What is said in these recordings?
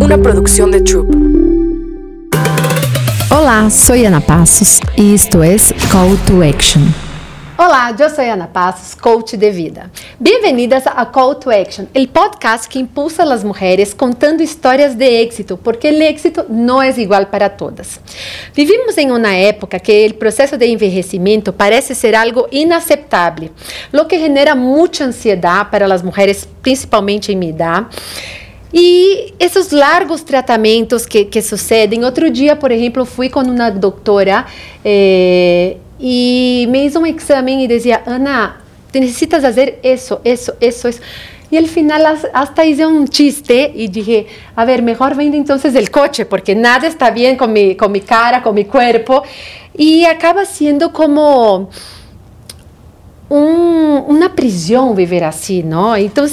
una producción de Troop. Hola, soy Ana Passos y esto es Call to Action. Olá, eu sou Ana Passos, coach de vida. Bem-vindas a Call to Action, o podcast que impulsa as mulheres contando histórias de êxito, porque o êxito não é igual para todas. Vivimos em uma época que o processo de envelhecimento parece ser algo inaceitável, o que genera muita ansiedade para as mulheres, principalmente em minha idade. E esses largos tratamentos que, que sucedem. Outro dia, por exemplo, fui com uma doutora eh, e me hizo um exame e dizia: Ana, necessitas fazer isso, isso, isso, isso. E al final hasta hice un chiste y dije, a ver, mejor vende entonces el coche porque nada está bien con mi, con mi cara, con mi cuerpo. Y acaba siendo como um, uma prisão viver assim, não? Então,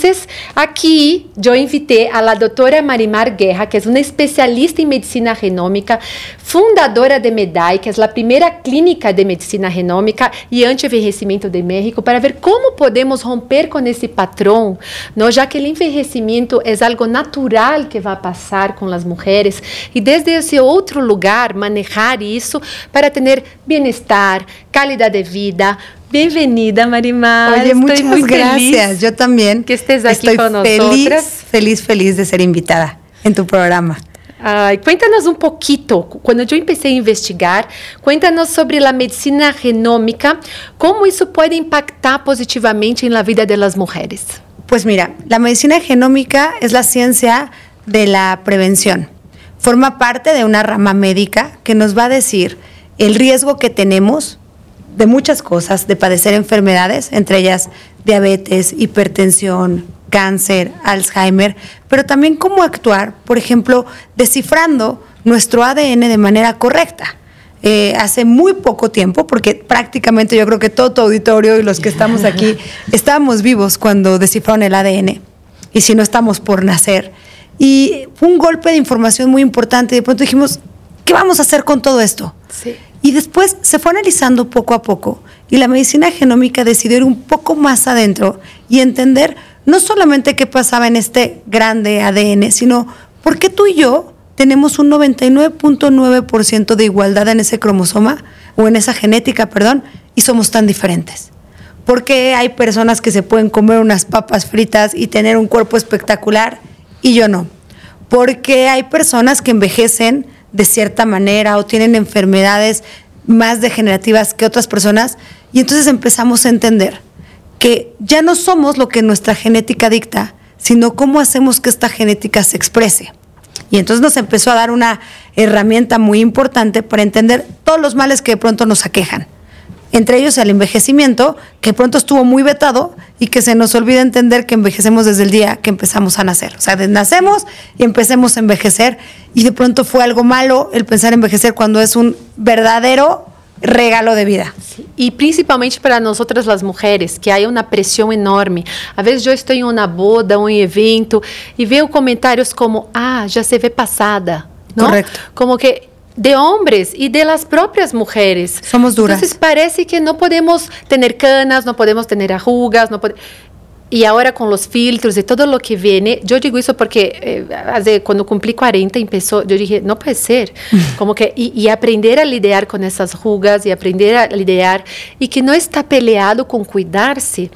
aqui eu invitei a doutora Marimar Guerra, que é uma especialista em medicina genômica, fundadora de MEDAI, que é a primeira clínica de medicina genômica e anti-envelhecimento de México, para ver como podemos romper com esse patrão, não? já que o envelhecimento é algo natural que vai passar com as mulheres, e desde esse outro lugar, manejar isso para ter bem-estar, qualidade de vida, Bienvenida, Marimar. Oye, muchas gracias. Yo también. Que estés aquí Estoy con feliz, nosotras. Feliz, feliz de ser invitada en tu programa. Ay, cuéntanos um pouquinho, quando eu comecei a investigar, cuéntanos sobre a medicina genômica, como isso pode impactar positivamente na vida das mulheres. Pues mira, la medicina genómica es la ciencia de la prevención. Forma parte de una rama médica que nos va a decir el riesgo que tenemos de muchas cosas, de padecer enfermedades, entre ellas diabetes, hipertensión, cáncer, Alzheimer, pero también cómo actuar, por ejemplo, descifrando nuestro ADN de manera correcta. Eh, hace muy poco tiempo, porque prácticamente yo creo que todo tu auditorio y los que estamos aquí estábamos vivos cuando descifraron el ADN, y si no estamos por nacer. Y fue un golpe de información muy importante, y de pronto dijimos, ¿qué vamos a hacer con todo esto? Sí. Y después se fue analizando poco a poco y la medicina genómica decidió ir un poco más adentro y entender no solamente qué pasaba en este grande ADN, sino por qué tú y yo tenemos un 99.9% de igualdad en ese cromosoma o en esa genética, perdón, y somos tan diferentes. ¿Por qué hay personas que se pueden comer unas papas fritas y tener un cuerpo espectacular y yo no? Porque hay personas que envejecen de cierta manera o tienen enfermedades más degenerativas que otras personas y entonces empezamos a entender que ya no somos lo que nuestra genética dicta, sino cómo hacemos que esta genética se exprese. Y entonces nos empezó a dar una herramienta muy importante para entender todos los males que de pronto nos aquejan entre ellos el envejecimiento, que pronto estuvo muy vetado y que se nos olvida entender que envejecemos desde el día que empezamos a nacer. O sea, nacemos y empecemos a envejecer y de pronto fue algo malo el pensar envejecer cuando es un verdadero regalo de vida. E principalmente para nós outras as mulheres, que há uma pressão enorme. Às vezes eu estou em uma boda, um evento, e vejo comentários como, ah, já se vê passada. Não? Correcto. Como que de hombres y de las propias mujeres. Somos duras. Entonces parece que no podemos tener canas, no podemos tener arrugas, no pode... E agora com os filtros e todo o que vem, eu digo isso porque eh, quando cumpri 40 começou, eu dije, não pode ser. Como que e, e, aprender a lidar com essas rugas e aprender a lidar e que não está peleado com cuidar-se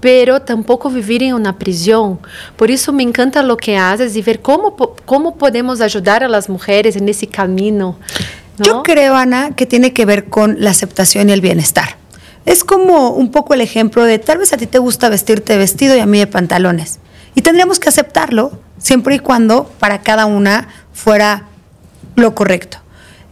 pero tampoco vivir en una prisión. Por eso me encanta lo que haces y ver cómo, cómo podemos ayudar a las mujeres en ese camino. ¿no? Yo creo, Ana, que tiene que ver con la aceptación y el bienestar. Es como un poco el ejemplo de tal vez a ti te gusta vestirte de vestido y a mí de pantalones. Y tendríamos que aceptarlo siempre y cuando para cada una fuera lo correcto.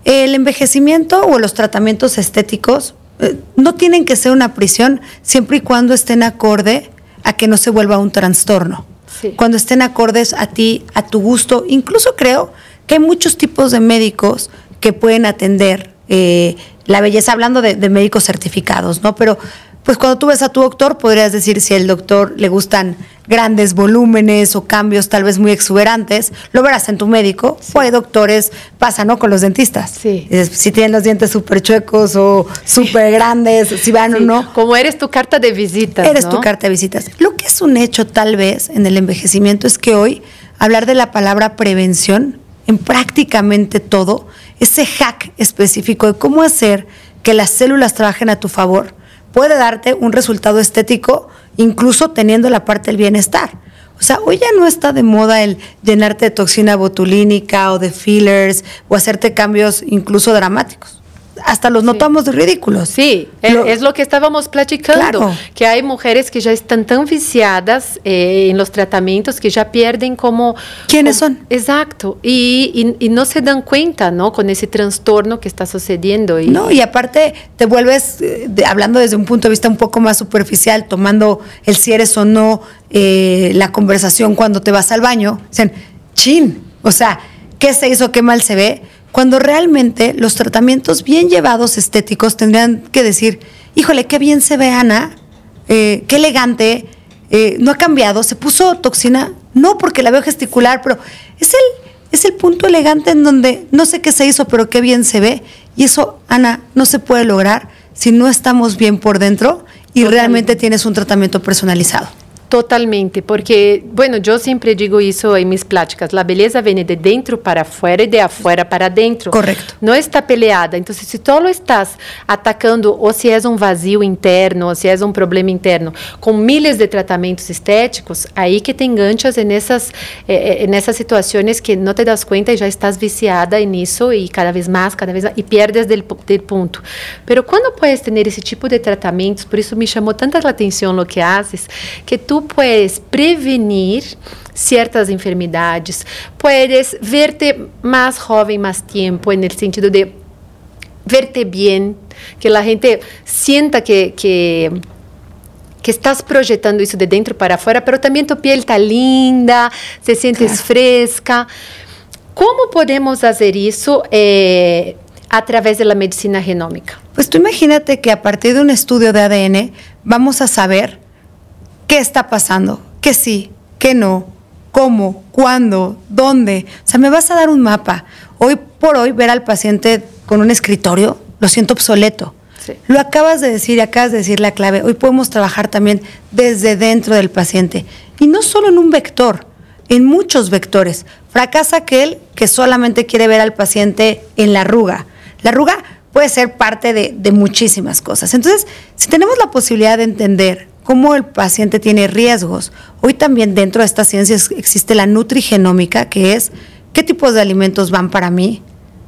El envejecimiento o los tratamientos estéticos eh, no tienen que ser una prisión siempre y cuando estén acorde a que no se vuelva un trastorno. Sí. Cuando estén acordes a ti, a tu gusto. Incluso creo que hay muchos tipos de médicos que pueden atender eh, la belleza, hablando de, de, médicos certificados, ¿no? Pero pues cuando tú ves a tu doctor, podrías decir si el doctor le gustan grandes volúmenes o cambios tal vez muy exuberantes, lo verás en tu médico. Sí. O hay doctores, pasa, ¿no? Con los dentistas. Sí. Si tienen los dientes súper chuecos o súper grandes, si van o no. Como eres tu carta de visitas. Eres ¿no? tu carta de visitas. Lo que es un hecho tal vez en el envejecimiento es que hoy hablar de la palabra prevención en prácticamente todo, ese hack específico de cómo hacer que las células trabajen a tu favor, puede darte un resultado estético, incluso teniendo la parte del bienestar. O sea, hoy ya no está de moda el llenarte de toxina botulínica o de fillers o hacerte cambios incluso dramáticos hasta los notamos ridículos. Sí, es lo que estábamos platicando, que hay mujeres que ya están tan viciadas eh, en los tratamientos que ya pierden como... ¿Quiénes son? Exacto, y, no se dan cuenta, ¿no? Con ese trastorno que está sucediendo. Y, no, y aparte te vuelves, eh, hablando desde un punto de vista un poco más superficial, tomando el si eres o no eh, la conversación cuando te vas al baño, dicen, chin, o sea, ¿qué se hizo, qué mal se ve? Cuando realmente los tratamientos bien llevados estéticos tendrían que decir, híjole, qué bien se ve Ana, eh, qué elegante, eh, no ha cambiado, se puso toxina, no porque la veo gesticular, pero es el, es el punto elegante en donde no sé qué se hizo, pero qué bien se ve. Y eso, Ana, no se puede lograr si no estamos bien por dentro y realmente tienes un tratamiento personalizado. Totalmente, porque, bueno, eu sempre digo isso em minhas pláticas, a beleza vem de dentro para fora e de afuera para dentro. Correto. Não está peleada. Então, se tu lo estás atacando, ou se és um vazio interno, ou se és um problema interno, com milhares de tratamentos estéticos, aí que te enganchas nessas, eh, nessas situações que não te das conta e já estás viciada nisso e cada vez mais, cada vez mais, e perdes del, del ponto. Pero quando puedes ter esse tipo de tratamentos, por isso me chamou tanta atenção o que haces, que tu puedes prevenir ciertas enfermedades, puedes verte más joven más tiempo en el sentido de verte bien, que la gente sienta que, que, que estás proyectando eso de dentro para afuera, pero también tu piel está linda, se sientes claro. fresca. ¿Cómo podemos hacer eso eh, a través de la medicina genómica? Pues tú imagínate que a partir de un estudio de ADN vamos a saber qué está pasando, qué sí, qué no, cómo, cuándo, dónde. O sea, me vas a dar un mapa. Hoy por hoy ver al paciente con un escritorio, lo siento obsoleto. Lo acabas de decir y acabas de decir la clave. Hoy podemos trabajar también desde dentro del paciente. Y no solo en un vector, en muchos vectores. Fracasa aquel que solamente quiere ver al paciente en la arruga. La arruga puede ser parte de, de muchísimas cosas. Entonces, si tenemos la posibilidad de entender cómo el paciente tiene riesgos. Hoy también dentro de estas ciencias existe la nutrigenómica, que es qué tipos de alimentos van para mí,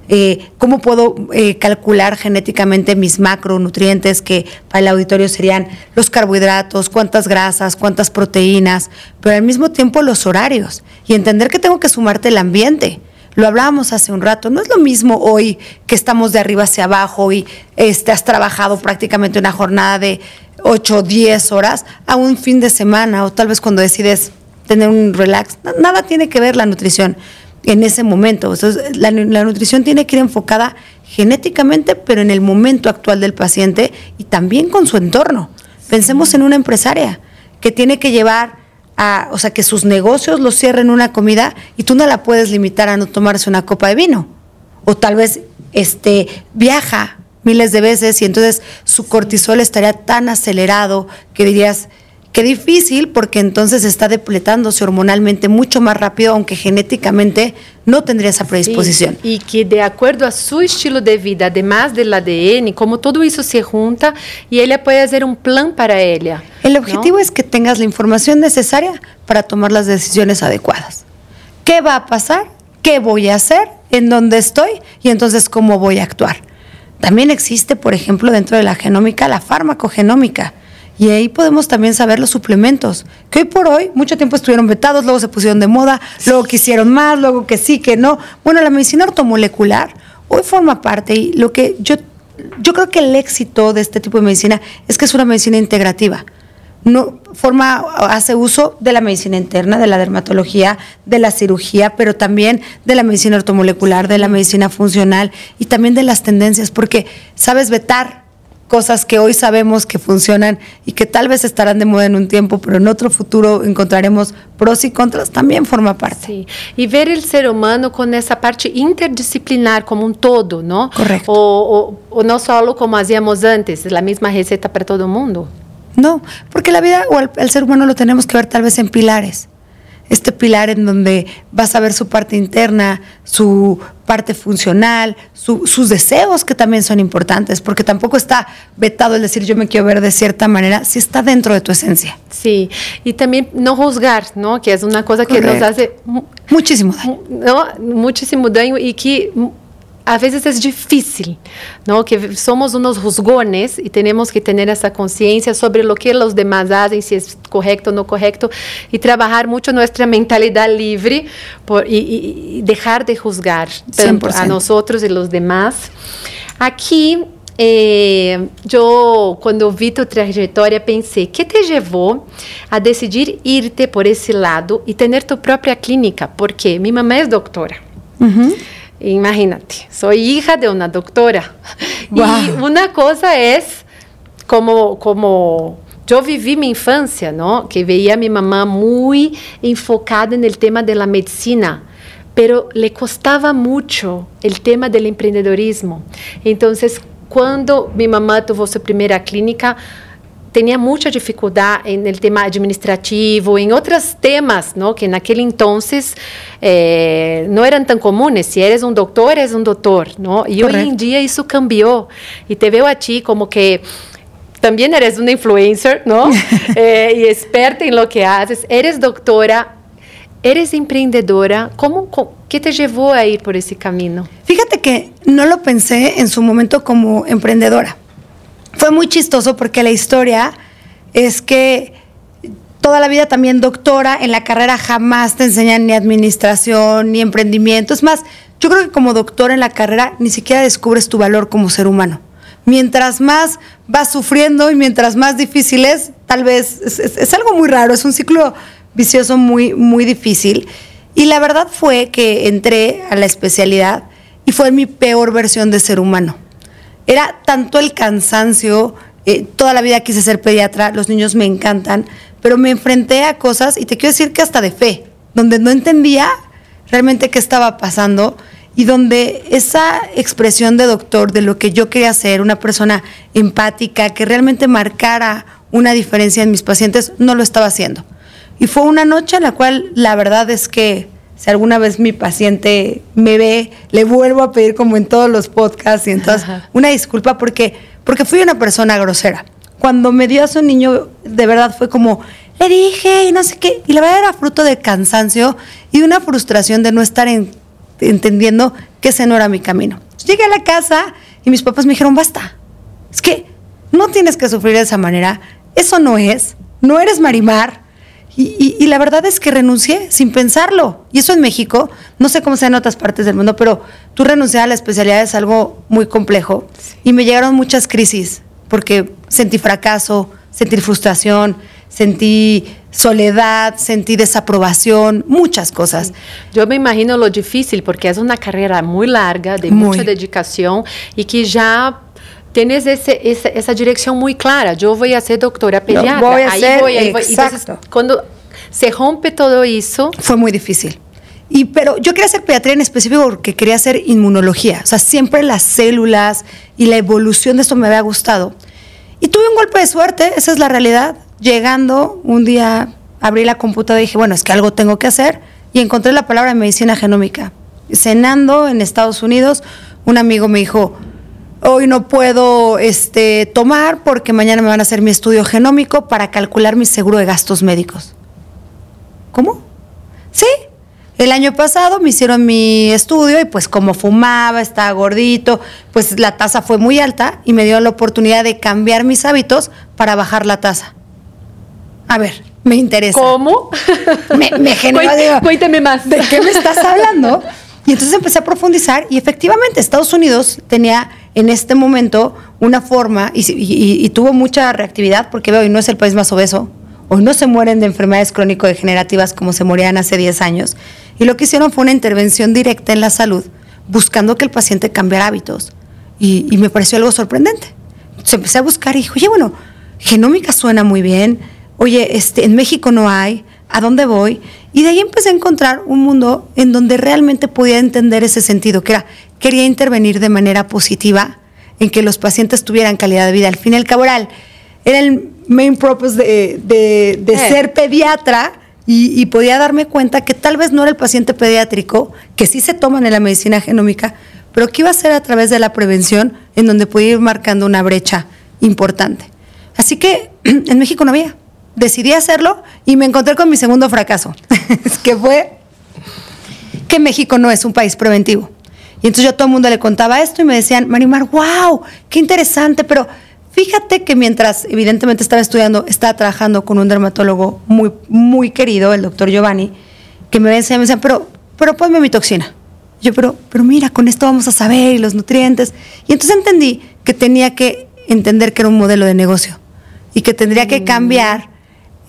eh, cómo puedo eh, calcular genéticamente mis macronutrientes, que para el auditorio serían los carbohidratos, cuántas grasas, cuántas proteínas, pero al mismo tiempo los horarios y entender que tengo que sumarte el ambiente. Lo hablábamos hace un rato, no es lo mismo hoy que estamos de arriba hacia abajo y este, has trabajado prácticamente una jornada de 8 o 10 horas a un fin de semana o tal vez cuando decides tener un relax. Nada tiene que ver la nutrición en ese momento. la, la, nutrición tiene que ir enfocada genéticamente, pero en el momento actual del paciente y también con su entorno. Pensemos en una empresaria que tiene que llevar a, o sea, que sus negocios los cierren una comida y tú no la puedes limitar a no tomarse una copa de vino. O tal vez este, viaja miles de veces y entonces su cortisol estaría tan acelerado que dirías, qué difícil porque entonces está depletándose hormonalmente mucho más rápido, aunque genéticamente no tendría esa predisposición. y que de acuerdo a su estilo de vida, además del ADN, como todo eso se junta y ella puede hacer un plan para ella. El objetivo es que tengas la información necesaria para tomar las decisiones adecuadas. ¿Qué va a pasar? ¿Qué voy a hacer? ¿En dónde estoy? Y entonces cómo voy a actuar. También existe, por ejemplo, dentro de la genómica, la farmacogenómica. Y ahí podemos también saber los suplementos, que hoy por hoy mucho tiempo estuvieron vetados, luego se pusieron de moda, luego quisieron más, luego que sí, que no. Bueno, la medicina ortomolecular hoy forma parte y lo que yo, yo creo que el éxito de este tipo de medicina es que es una medicina integrativa no forma, hace uso de la medicina interna, de la dermatología, de la cirugía, pero también de la medicina ortomolecular, de la medicina funcional y también de las tendencias, porque sabes vetar cosas que hoy sabemos que funcionan y que tal vez estarán de moda en un tiempo, pero en otro futuro encontraremos pros y contras, también forma parte. Sí, y ver el ser humano con esa parte interdisciplinar como un todo, ¿no? Correcto. O, o, o no solo como hacíamos antes, la misma receta para todo el mundo. No, porque la vida o el, ser humano lo tenemos que ver tal vez en pilares. Este pilar en donde vas a ver su parte interna, su parte funcional, sus deseos que también son importantes, porque tampoco está vetado el decir yo me quiero ver de cierta manera, si está dentro de tu esencia. Sí, y también no juzgar, ¿no? Que es una cosa que nos hace muchísimo daño. ¿no? Muchísimo daño y que a veces es difícil, ¿no? Que somos unos juzgones y tenemos que tener esa conciencia sobre lo que los demás hacen, si es correcto o no correcto, y trabajar mucho nuestra mentalidad libre por, y, y, dejar de juzgar a nosotros y los demás. Aquí, eh, yo cuando vi tu trayectoria pensé, ¿qué te llevó a decidir irte por ese lado y tener tu propia clínica? Porque mi mamá es doctora. Uh Imagínate, soy hija de una doctora. Y una cosa es como, como yo viví mi infancia, ¿no? Que veía a mi mamá muy enfocada en el tema de la medicina, pero le costaba mucho el tema del emprendedorismo. Entonces, cuando mi mamá tuvo su primera clínica, tenía mucha dificultad en el tema administrativo, en otros temas, ¿no? Que en aquel entonces eh, no eran tan comunes. Si eres un doctor, eres un doctor, ¿no? Y hoy en día eso cambió. Y te veo a ti como que también eres una influencer, ¿no? eh, y experta en lo que haces. Eres doctora, eres emprendedora. ¿Cómo, ¿Qué te llevó a ir por ese camino? Fíjate que no lo pensé en su momento como emprendedora fue muy chistoso porque la historia es que toda la vida también doctora, en la carrera jamás te enseñan ni administración, ni emprendimiento. Es más, yo creo que como doctora en la carrera ni siquiera descubres tu valor como ser humano. Mientras más vas sufriendo y mientras más difícil es, tal vez es, algo muy raro, es un ciclo vicioso muy, muy difícil. Y la verdad fue que entré a la especialidad y fue mi peor versión de ser humano era tanto el cansancio, eh, toda la vida quise ser pediatra, los niños me encantan, pero me enfrenté a cosas, y te quiero decir que hasta de fe, donde no entendía realmente qué estaba pasando y donde esa expresión de doctor, de lo que yo quería ser, una persona empática, que realmente marcara una diferencia en mis pacientes, no lo estaba haciendo. Y fue una noche en la cual la verdad es que si alguna vez mi paciente me ve, le vuelvo a pedir como en todos los podcasts y entonces una disculpa porque, porque fui una persona grosera. Cuando me dio a su niño, de verdad fue como, le dije y no sé qué, y la verdad era fruto de cansancio y una frustración de no estar entendiendo que ese no era mi camino. Llegué a la casa y mis papás me dijeron, basta, es que no tienes que sufrir de esa manera, eso no es, no eres Marimar, y, la verdad es que renuncié sin pensarlo. Y eso en México, no sé cómo sea en otras partes del mundo, pero tú renunciar a la especialidad es algo muy complejo. Y me llegaron muchas crisis, porque sentí fracaso, sentí frustración, sentí soledad, sentí desaprobación, muchas cosas. Yo me imagino lo difícil, porque es una carrera muy larga, de mucha dedicación, y que ya tienes ese, esa, esa, dirección muy clara. Yo voy a ser doctora pediatra. Voy a ser, voy, exacto. Entonces, cuando se rompe todo eso... Fue muy difícil. Y, pero yo quería hacer pediatría en específico porque quería hacer inmunología. O sea, siempre las células y la evolución de esto me había gustado. Y tuve un golpe de suerte, esa es la realidad. Llegando, un día abrí la computadora y dije, bueno, es que algo tengo que hacer. Y encontré la palabra medicina genómica. Cenando en Estados Unidos, un amigo me dijo, hoy no puedo este, tomar porque mañana me van a hacer mi estudio genómico para calcular mi seguro de gastos médicos. ¿Cómo? Sí. El año pasado me hicieron mi estudio y pues como fumaba, estaba gordito, pues la tasa fue muy alta y me dio la oportunidad de cambiar mis hábitos para bajar la tasa. A ver, me interesa. ¿Cómo? Me, me generó... Cuénteme más. ¿De qué me estás hablando? Y entonces empecé a profundizar y efectivamente Estados Unidos tenía en este momento una forma y, tuvo mucha reactividad porque hoy no es el país más obeso, hoy no se mueren de enfermedades crónico-degenerativas como se morían hace 10 años. Y lo que hicieron fue una intervención directa en la salud, buscando que el paciente cambiara hábitos. Y, me pareció algo sorprendente. Entonces empecé a buscar y dije, oye, bueno, genómica suena muy bien, oye, este, en México no hay, ¿a dónde voy? Y de ahí empecé a encontrar un mundo en donde realmente podía entender ese sentido, que era, quería intervenir de manera positiva en que los pacientes tuvieran calidad de vida. Al fin y al cabo era el, main purpose de, de, eh. ser pediatra, y, y podía darme cuenta que tal vez no era el paciente pediátrico, que sí se toman en la medicina genómica, pero que iba a ser a través de la prevención en donde podía ir marcando una brecha importante. Así que en México no había. Decidí hacerlo y me encontré con mi segundo fracaso, que fue que México no es un país preventivo. Y entonces yo a todo el mundo le contaba esto y me decían, Marimar, wow, qué interesante, pero fíjate que mientras evidentemente estaba estudiando, estaba trabajando con un dermatólogo muy, muy querido, el doctor Giovanni, que me decía, me decían, pero, pero ponme mi toxina. Yo, pero, pero mira, con esto vamos a saber y los nutrientes. Y entonces entendí que tenía que entender que era un modelo de negocio y que tendría que cambiar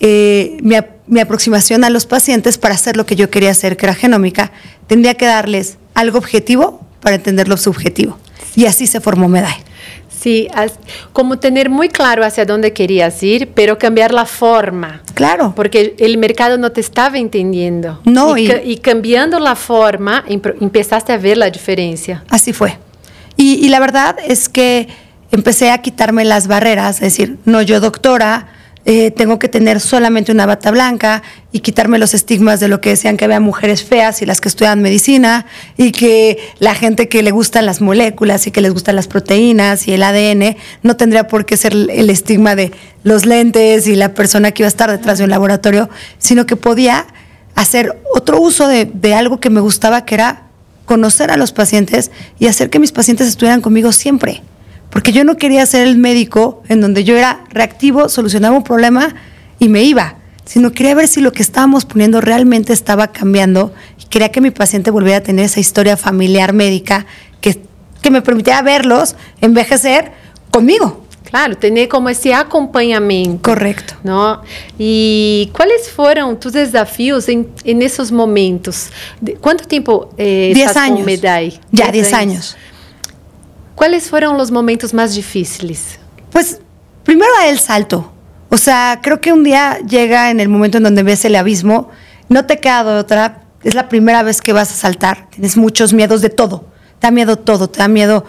eh, mi, mi, aproximación a los pacientes para hacer lo que yo quería hacer, que era genómica. Tendría que darles algo objetivo para entender lo subjetivo. Y así se formó MEDAI. Sí, como tener muy claro hacia dónde querías ir, pero cambiar la forma. Claro. Porque el mercado no te estaba entendiendo. No. Y, y, y cambiando la forma, empezaste a ver la diferencia. Así fue. Y, y, la verdad es que empecé a quitarme las barreras, es decir, no yo doctora, eh, tengo que tener solamente una bata blanca y quitarme los estigmas de lo que decían que había mujeres feas y las que estudian medicina y que la gente que le gustan las moléculas y que les gustan las proteínas y el ADN no tendría por qué ser el estigma de los lentes y la persona que iba a estar detrás de un laboratorio, sino que podía hacer otro uso de, de algo que me gustaba, que era conocer a los pacientes y hacer que mis pacientes estuvieran conmigo siempre porque yo no quería ser el médico en donde yo era reactivo, solucionaba un problema y me iba, sino quería ver si lo que estábamos poniendo realmente estaba cambiando y quería que mi paciente volviera a tener esa historia familiar médica que, que me permitiera verlos envejecer conmigo. Claro, tener como esse acompanhamento. Correcto. Não? E quais foram tus desafios em, nesses momentos? De, quanto tempo eh, diez estás años. com Medai? Ya, 10 años. años. ¿Cuáles fueron los momentos más difíciles? Pues primero el salto. O sea, creo que un día llega en el momento en donde ves el abismo, no te queda otra, es la primera vez que vas a saltar, tienes muchos miedos de todo, te da miedo todo, te da miedo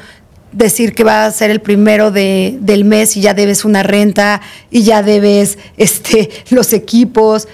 decir que va a ser el primero de, del mes y ya debes una renta y ya debes este, los equipos.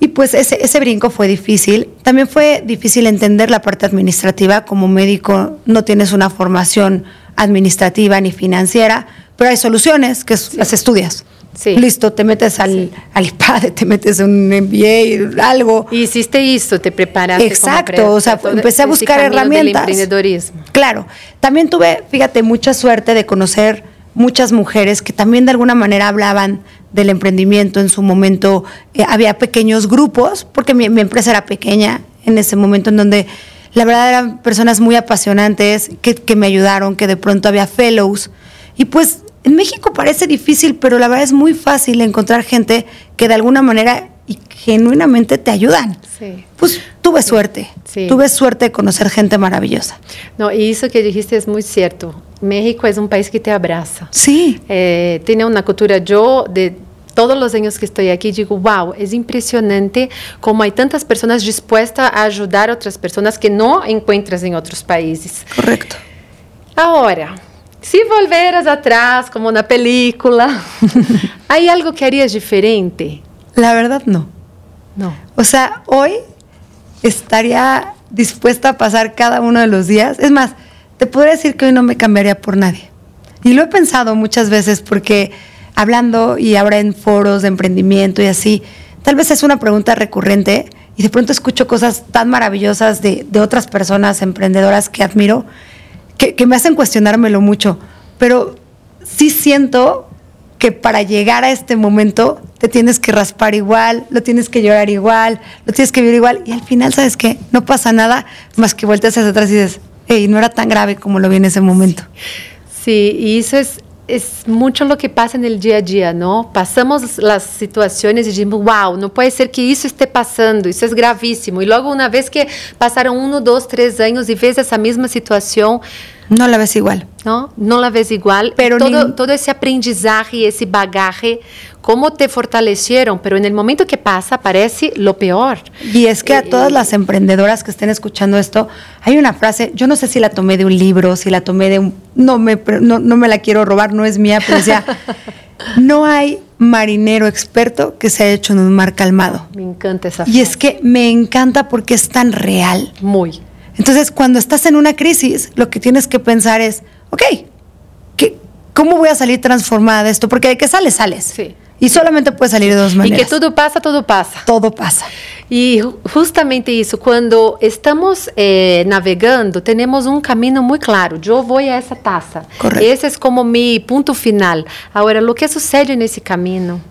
Y pues ese, ese brinco fue difícil. También fue difícil entender la parte administrativa. Como médico no tienes una formación administrativa ni financiera, pero hay soluciones que sí. las estudias. Sí. Listo, te metes al, sí. al IPAD, te metes en un MBA, algo. Y hiciste esto, te preparaste. Exacto, o sea, empecé a buscar herramientas. Del emprendedorismo. Claro, también tuve, fíjate, mucha suerte de conocer muchas mujeres que también de alguna manera hablaban del emprendimiento en su momento. Eh, había pequeños grupos, porque mi, mi, empresa era pequeña en ese momento en donde la verdad eran personas muy apasionantes que, que me ayudaron, que de pronto había fellows. Y pues en México parece difícil, pero la verdad es muy fácil encontrar gente que de alguna manera y genuinamente te ayudan. Sí. Pues tuve sí. suerte. Sí. Tuve suerte de conocer gente maravillosa. No, y eso que dijiste es muy cierto. México es un país que te abraza. Sí. Eh, tiene una cultura, yo de todos los años que estoy aquí digo, wow, es impresionante como hay tantas personas dispuestas a ayudar a otras personas que no encuentras en otros países. Correcto. Ahora, si volveras atrás, como na película, ¿hay algo que harías diferente? La verdad, no. No. O sea, hoy estaría dispuesta a pasar cada uno de los días. Es más, te podría decir que hoy no me cambiaría por nadie. Y lo he pensado muchas veces porque hablando y ahora en foros de emprendimiento y así, tal vez es una pregunta recurrente y de pronto escucho cosas tan maravillosas de, de otras personas emprendedoras que admiro que, que me hacen cuestionármelo mucho. Pero sí siento que para llegar a este momento te tienes que raspar igual, lo tienes que llorar igual, lo tienes que vivir igual y al final, ¿sabes qué? No pasa nada más que vueltas hacia atrás y dices, hey, no era tan grave como lo vi en ese momento. Sí, y eso es, es mucho lo que pasa en el día a día, ¿no? Pasamos las situaciones y decimos, wow, no puede ser que eso esté pasando, eso es gravísimo. Y luego una vez que pasaron uno, dos, tres años y ves esa misma situación, no la ves igual. No, no la ves igual. Pero todo, ni... todo ese aprendizaje, ese bagaje, cómo te fortalecieron, pero en el momento que pasa parece lo peor. Y es que a todas las emprendedoras que estén escuchando esto, hay una frase, yo no sé si la tomé de un libro, si la tomé de un... No me, no, no me la quiero robar, no es mía, pero decía, no hay marinero experto que se ha hecho en un mar calmado. Me encanta esa Y es que me encanta porque es tan real. Muy. Entonces, cuando estás en una crisis, lo que tienes que pensar es, ok, ¿qué, ¿cómo voy a salir transformada de esto? Porque de que sales, sales. Sí. Y solamente puede salir de dos maneras. que tudo passa, tudo passa. Todo pasa. Ju- justamente isso, quando estamos eh, navegando, temos um caminho muito claro. Eu vou a essa taça. Correto. Esse é como meu ponto final. Agora, o que sucede nesse caminho?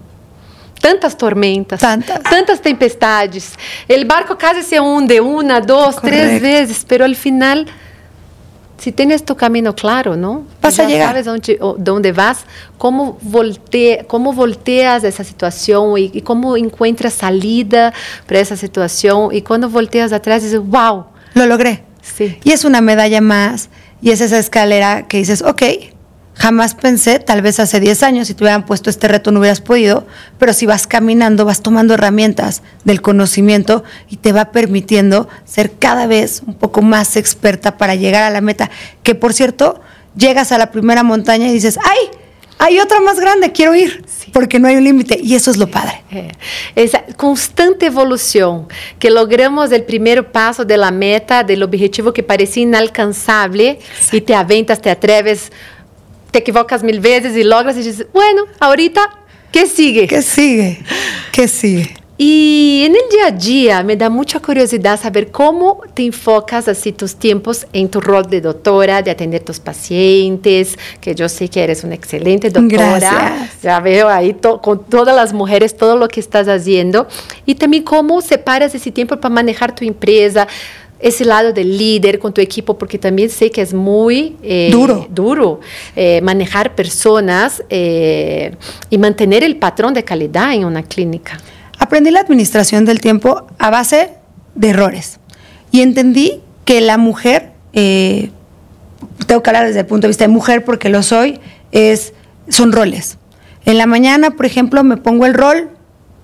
Tantas tormentas, Tantas. tantas tempestades. O barco quase se hunde uma, duas, três Correcto. vezes, pero al final, se tens tu caminho claro, não? Vas a Já llegar. sabes onde, onde vas, como, volte, como volteas essa situação e, e como encontras salida para essa situação. E quando volteas atrás, dizes, uau, Lo logré. sim. Y es una medalla más y es esa escalera que dices, ok, jamás pensé, tal vez hace 10 años, si te hubieran puesto este reto no hubieras podido, pero si vas caminando, vas tomando herramientas del conocimiento y te va permitiendo ser cada vez un poco más experta para llegar a la meta, que por cierto, llegas a la primera montaña y dices, ay, hay otra más grande, quiero ir, porque no hay un límite y eso es lo padre. É, essa constante evolução que logramos o primeiro passo da meta, do objetivo que parecia inalcançável e te aventas, te atreves, te equivocas mil vezes e logras e dizes, bueno, ahorita, que sigue? ¿Qué sigue? ¿Qué sigue? E no dia a dia me dá muita curiosidade saber como te enfocas assim tus tempos em tu rol de doutora, de atender tus pacientes, que eu sei que eres uma excelente doutora. Gracias. Já veo aí to, com todas as mulheres todo o que estás fazendo e também como separas esse tempo para manejar tu empresa. Esse lado de líder com tu equipo, porque também sei que é muito eh, Duro. duro eh, manejar pessoas eh, e manter o patrão de qualidade em uma clínica. Aprendí la administración del tiempo a base de errores y entendí que la mujer, eh, tengo que hablar desde el punto de vista de mujer porque lo soy, es, son roles. En la mañana, por ejemplo, me pongo el rol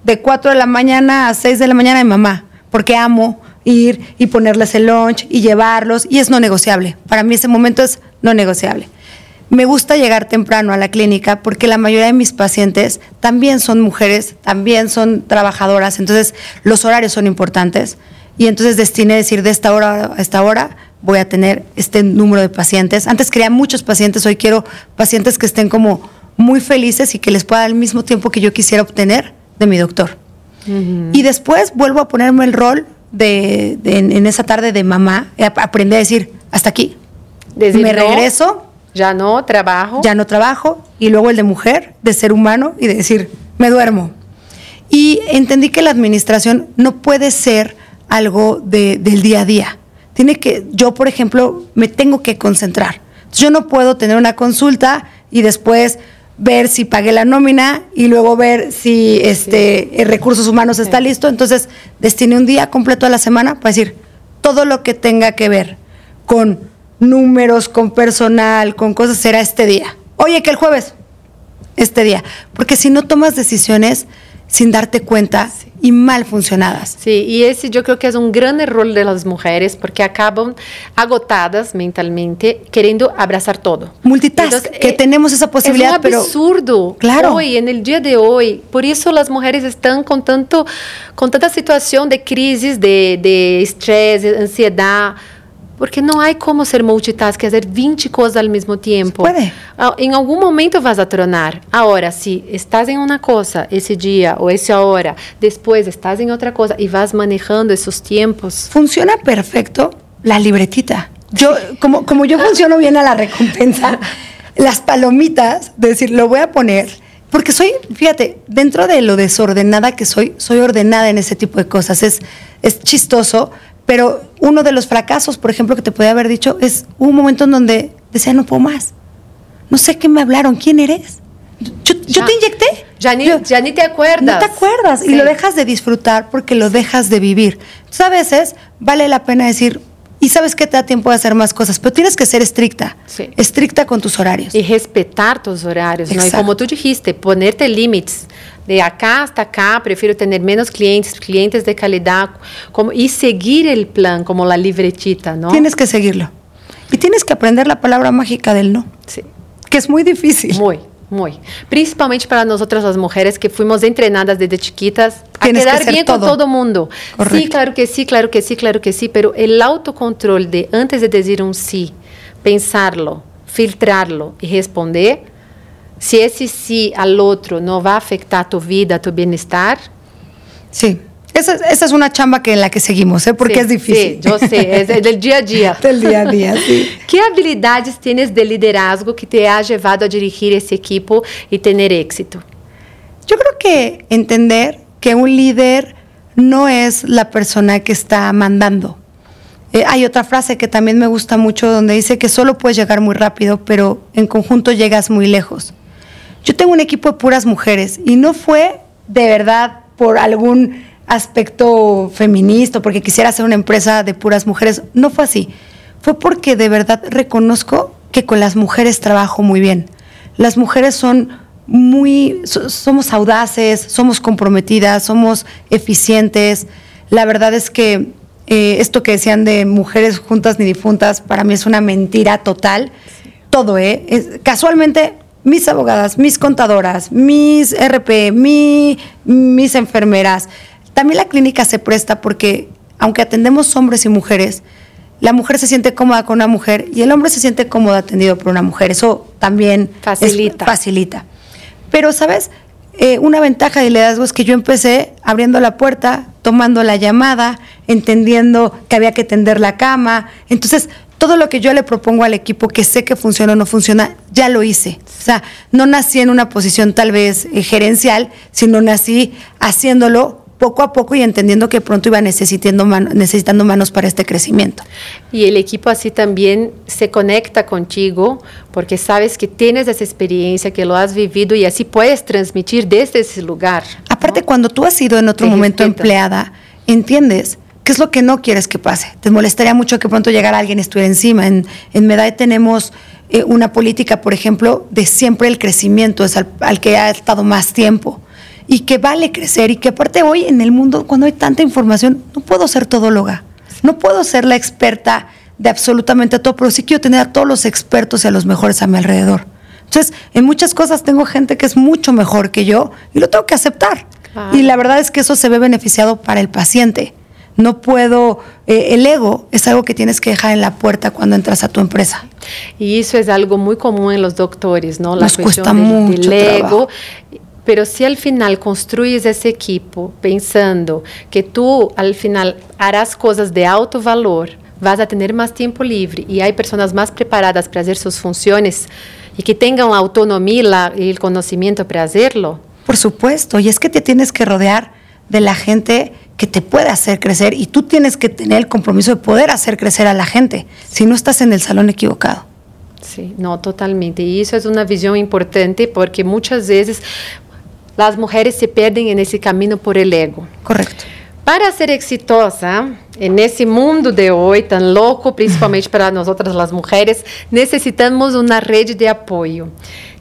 de 4 de la mañana a 6 de la mañana de mamá, porque amo ir y ponerles el lunch y llevarlos y es no negociable. Para mí ese momento es no negociable. Me gusta llegar temprano a la clínica porque la mayoría de mis pacientes también son mujeres, también son trabajadoras, entonces los horarios son importantes y entonces destiné decir de esta hora a esta hora voy a tener este número de pacientes. Antes quería muchos pacientes, hoy quiero pacientes que estén como muy felices y que les pueda dar el mismo tiempo que yo quisiera obtener de mi doctor. Y después vuelvo a ponerme el rol de, de- en, en esa tarde de mamá, eh, ap- aprendí a decir, hasta aquí. Decir me no, regreso, Ya no trabajo. ya no trabajo, y luego el de mujer, de ser humano y de decir, me duermo. Y entendí que la administración no puede ser algo de- del día a día. Tiene que, yo por ejemplo, me tengo que concentrar. Yo no puedo tener una consulta y después ver si pagué la nómina y luego ver si este recursos humanos está listo. Entonces, destiné un día completo a la semana para decir todo lo que tenga que ver con números, con personal, con cosas, será este día. Oye, que el jueves, este día. Porque si no tomas decisiones sin darte cuenta y mal funcionadas. Sí, y ese yo creo que es un gran error de las mujeres porque acaban agotadas mentalmente queriendo abrazar todo. Multitask, que tenemos esa posibilidad, es un pero- absurdo. Claro. Hoy, en el día de hoy, por eso las mujeres están con tanto, con tanta situación de crisis, de, de estrés, de ansiedad. Porque não há como ser multitask, fazer 20 coisas ao mesmo tempo. Puede. Ah, Em algum momento vas a tronar. Agora, se estás em uma coisa esse dia ou essa hora, depois estás em outra coisa e vas manejando esses tempos. Funciona perfecto la libretita. Yo, como, como yo funciono bien a la recompensa, las palomitas, de decir, lo voy a poner, porque soy, fíjate, dentro de lo desordenada que soy, soy ordenada en ese tipo de cosas. Es, es chistoso, pero uno de los fracasos, por ejemplo, que te podía haber dicho, es un momento en donde decía, no puedo más. No sé qué me hablaron, ¿quién eres? Yo, yo Ya. te inyecté. Já ni, Yo- já ni te acuerdas. no te acuerdas Sí. y lo dejas de disfrutar porque lo dejas de vivir. Entonces a veces vale la pena decir, y sabes que te da tiempo de hacer más cosas, pero tienes que ser estricta, Sí. estricta con tus horarios. E respeitar tus? E Exato. como tu dijiste, ponerte limites. De acá hasta acá, prefiro ter menos clientes, clientes de qualidade, como, e seguir o plan, como a libretita, não? Tienes que seguirlo. Y tienes que aprender la palabra mágica del no, Sí. que es muy difícil. Muy, muy. Principalmente para nosotras las mujeres que fuimos entrenadas desde chiquitas a Tienes que quedar hacer bien todo. con todo mundo. Correcto. Sí, claro que sí, claro que sí, claro que sí, pero el autocontrol de antes de decir un sí, pensarlo, filtrarlo y responder, si ese sí al otro no va a afectar tu vida, tu bienestar, Sí. Esa, esa es una chamba que en la que seguimos, ¿eh? porque Sí, es difícil. Sí, yo sé, es del día a día. Del día a día, sí. ¿Qué habilidades tienes de liderazgo que te ha llevado a dirigir ese equipo y tener éxito? Yo creo que entender que un líder no es la persona que está mandando. Eh, hay otra frase que también me gusta mucho donde dice que solo puedes llegar muy rápido, pero en conjunto llegas muy lejos. Yo tengo un equipo de puras mujeres y no fue de verdad por algún aspecto feminista, porque quisiera hacer una empresa de puras mujeres. No fue así. Fue porque de verdad reconozco que con las mujeres trabajo muy bien. Las mujeres son muy, so- somos audaces, somos comprometidas, somos eficientes. La verdad es que eh, esto que decían de mujeres juntas ni difuntas, para mí es una mentira total. Todo, ¿eh? Es- casualmente, mis abogadas, mis contadoras, mis RP, mi- mis enfermeras. También la clínica se presta porque, aunque atendemos hombres y mujeres, la mujer se siente cómoda con una mujer y el hombre se siente cómodo atendido por una mujer. Eso también es- Facilita. facilita. Pero, ¿sabes? Eh, una ventaja de liderazgo es que yo empecé abriendo la puerta, tomando la llamada, entendiendo que había que tender la cama. Entonces, todo lo que yo le propongo al equipo que sé que funciona o no funciona, ya lo hice. O sea, no nací en una posición tal vez eh, gerencial, sino nací haciéndolo poco a poco y entendiendo que pronto iba necesitando, man- necesitando manos para este crecimiento. Y el equipo así también se conecta contigo porque sabes que tienes esa experiencia, que lo has vivido y así puedes transmitir desde ese lugar. Aparte, ¿no? cuando tú has sido en otro Te momento empleada, entiendes qué es lo que no quieres que pase. Te molestaría mucho que pronto llegara alguien y estuviera encima. En, en Medae tenemos eh, una política, por ejemplo, de siempre el crecimiento, es al, al que ha estado más tiempo. Y que vale crecer y que aparte hoy en el mundo, cuando hay tanta información, no puedo ser todóloga, no puedo ser la experta de absolutamente todo, pero sí quiero tener a todos los expertos y a los mejores a mi alrededor. Entonces, en muchas cosas tengo gente que es mucho mejor que yo y lo tengo que aceptar. Claro. Y la verdad es que eso se ve beneficiado para el paciente. No puedo, eh, el ego es algo que tienes que dejar en la puerta cuando entras a tu empresa. Y eso es algo muy común en los doctores, ¿no? Nos cuesta del- mucho del ego. trabajo. Pero si al final construyes ese equipo pensando que tú al final harás cosas de alto valor, vas a tener más tiempo libre y hay personas más preparadas para hacer sus funciones y que tengan la autonomía la- y el conocimiento para hacerlo, Por supuesto, y es que te tienes que rodear de la gente que te puede hacer crecer y tú tienes que tener el compromiso de poder hacer crecer a la gente, si no estás en el salón equivocado. Sí, no, totalmente. Y eso es una visión importante porque muchas veces las mujeres se pierden en ese camino por el ego. Correcto. Para ser exitosa en ese mundo de hoy tan loco, principalmente para nosotras las mujeres, necesitamos una red de apoyo.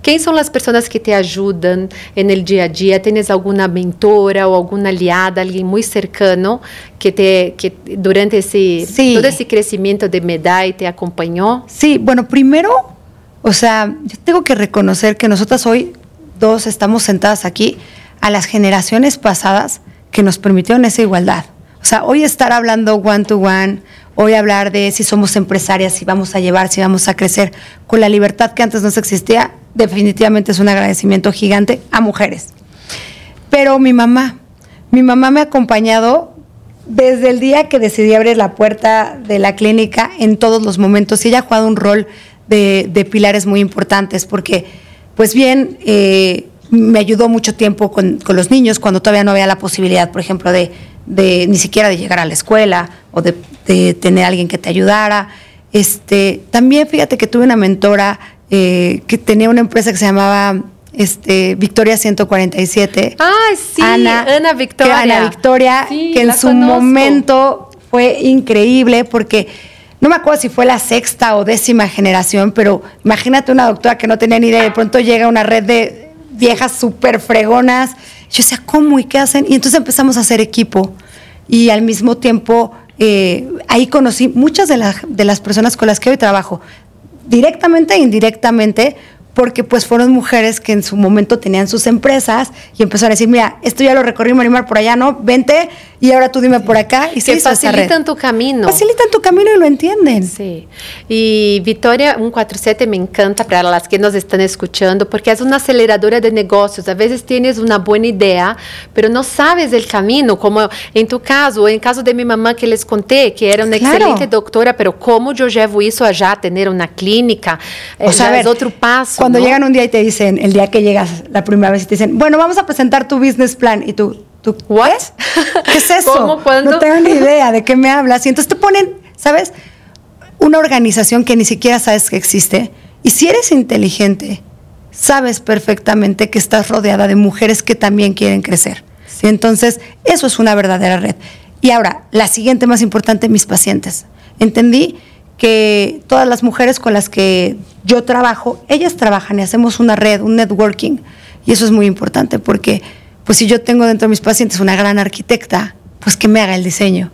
Quem são as pessoas que te ajudam no dia a dia? Tens alguma mentora ou alguma aliada, alguém muito cercano que te que durante esse Sí. todo esse crescimento de Medai te acompanhou? Sí, bueno, primero, o sea, yo tengo que reconocer que nosotras hoy dos estamos sentadas aquí a las generaciones pasadas que nos permitieron esa igualdad. O sea, hoy estar hablando one to one, hoy hablar de si somos empresarias, si vamos a llevar, si vamos a crecer, con la libertad que antes no existía, definitivamente es un agradecimiento gigante a mujeres. Pero mi mamá, mi mamá me ha acompañado desde el día que decidí abrir la puerta de la clínica en todos los momentos y ella ha jugado un rol de, pilares muy importantes porque, pues bien, eh, me ayudó mucho tiempo con, con los niños cuando todavía no había la posibilidad, por ejemplo, de, de ni siquiera de llegar a la escuela o de, de tener a alguien que te ayudara. Este, también fíjate que tuve una mentora eh, que tenía una empresa que se llamaba este, Victoria 147. Ay, sí, Ana, Ana Victoria. que Ana Victoria, Sí, que en su conozco. momento fue increíble porque no me acuerdo si fue la sexta o décima generación, pero imagínate una doctora que no tenía ni idea, y de pronto llega una red de viejas súper fregonas. Yo decía, ¿cómo y qué hacen? Y entonces empezamos a hacer equipo y al mismo tiempo eh, ahí conocí muchas de, las de las personas con las que hoy trabajo, directamente e indirectamente, porque pues fueron mujeres que en su momento tenían sus empresas y empezaron a decir, mira, esto ya lo recorrí Marimar por allá, ¿no? Vente y ahora tú dime por acá. Y se que facilitan tu camino. Facilitan tu camino y lo entienden. Sí. Y Victoria 147 me encanta para las que nos están escuchando porque es una aceleradora de negocios. A veces tienes una buena idea, pero no sabes el camino, como en tu caso, en caso de mi mamá que les conté, que era una excelente doctora, pero cómo yo llevo eso allá, tener una clínica, o eh, sea, es otro paso. Cuando llegan un día y te dicen, el día que llegas la primera vez y te dicen, bueno, vamos a presentar tu business plan y tú, ¿tú ¿what? ¿Qué es eso? ¿Cómo, No tengo ni idea de qué me hablas. Y entonces te ponen, ¿sabes? Una organización que ni siquiera sabes que existe. Y si eres inteligente, sabes perfectamente que estás rodeada de mujeres que también quieren crecer. Sí. Entonces, eso es una verdadera red. Y ahora, la siguiente más importante, mis pacientes. Entendí que todas las mujeres con las que yo trabajo, ellas trabajan y hacemos una red, un networking. Y eso es muy importante porque, pues si yo tengo dentro de mis pacientes una gran arquitecta, pues que me haga el diseño.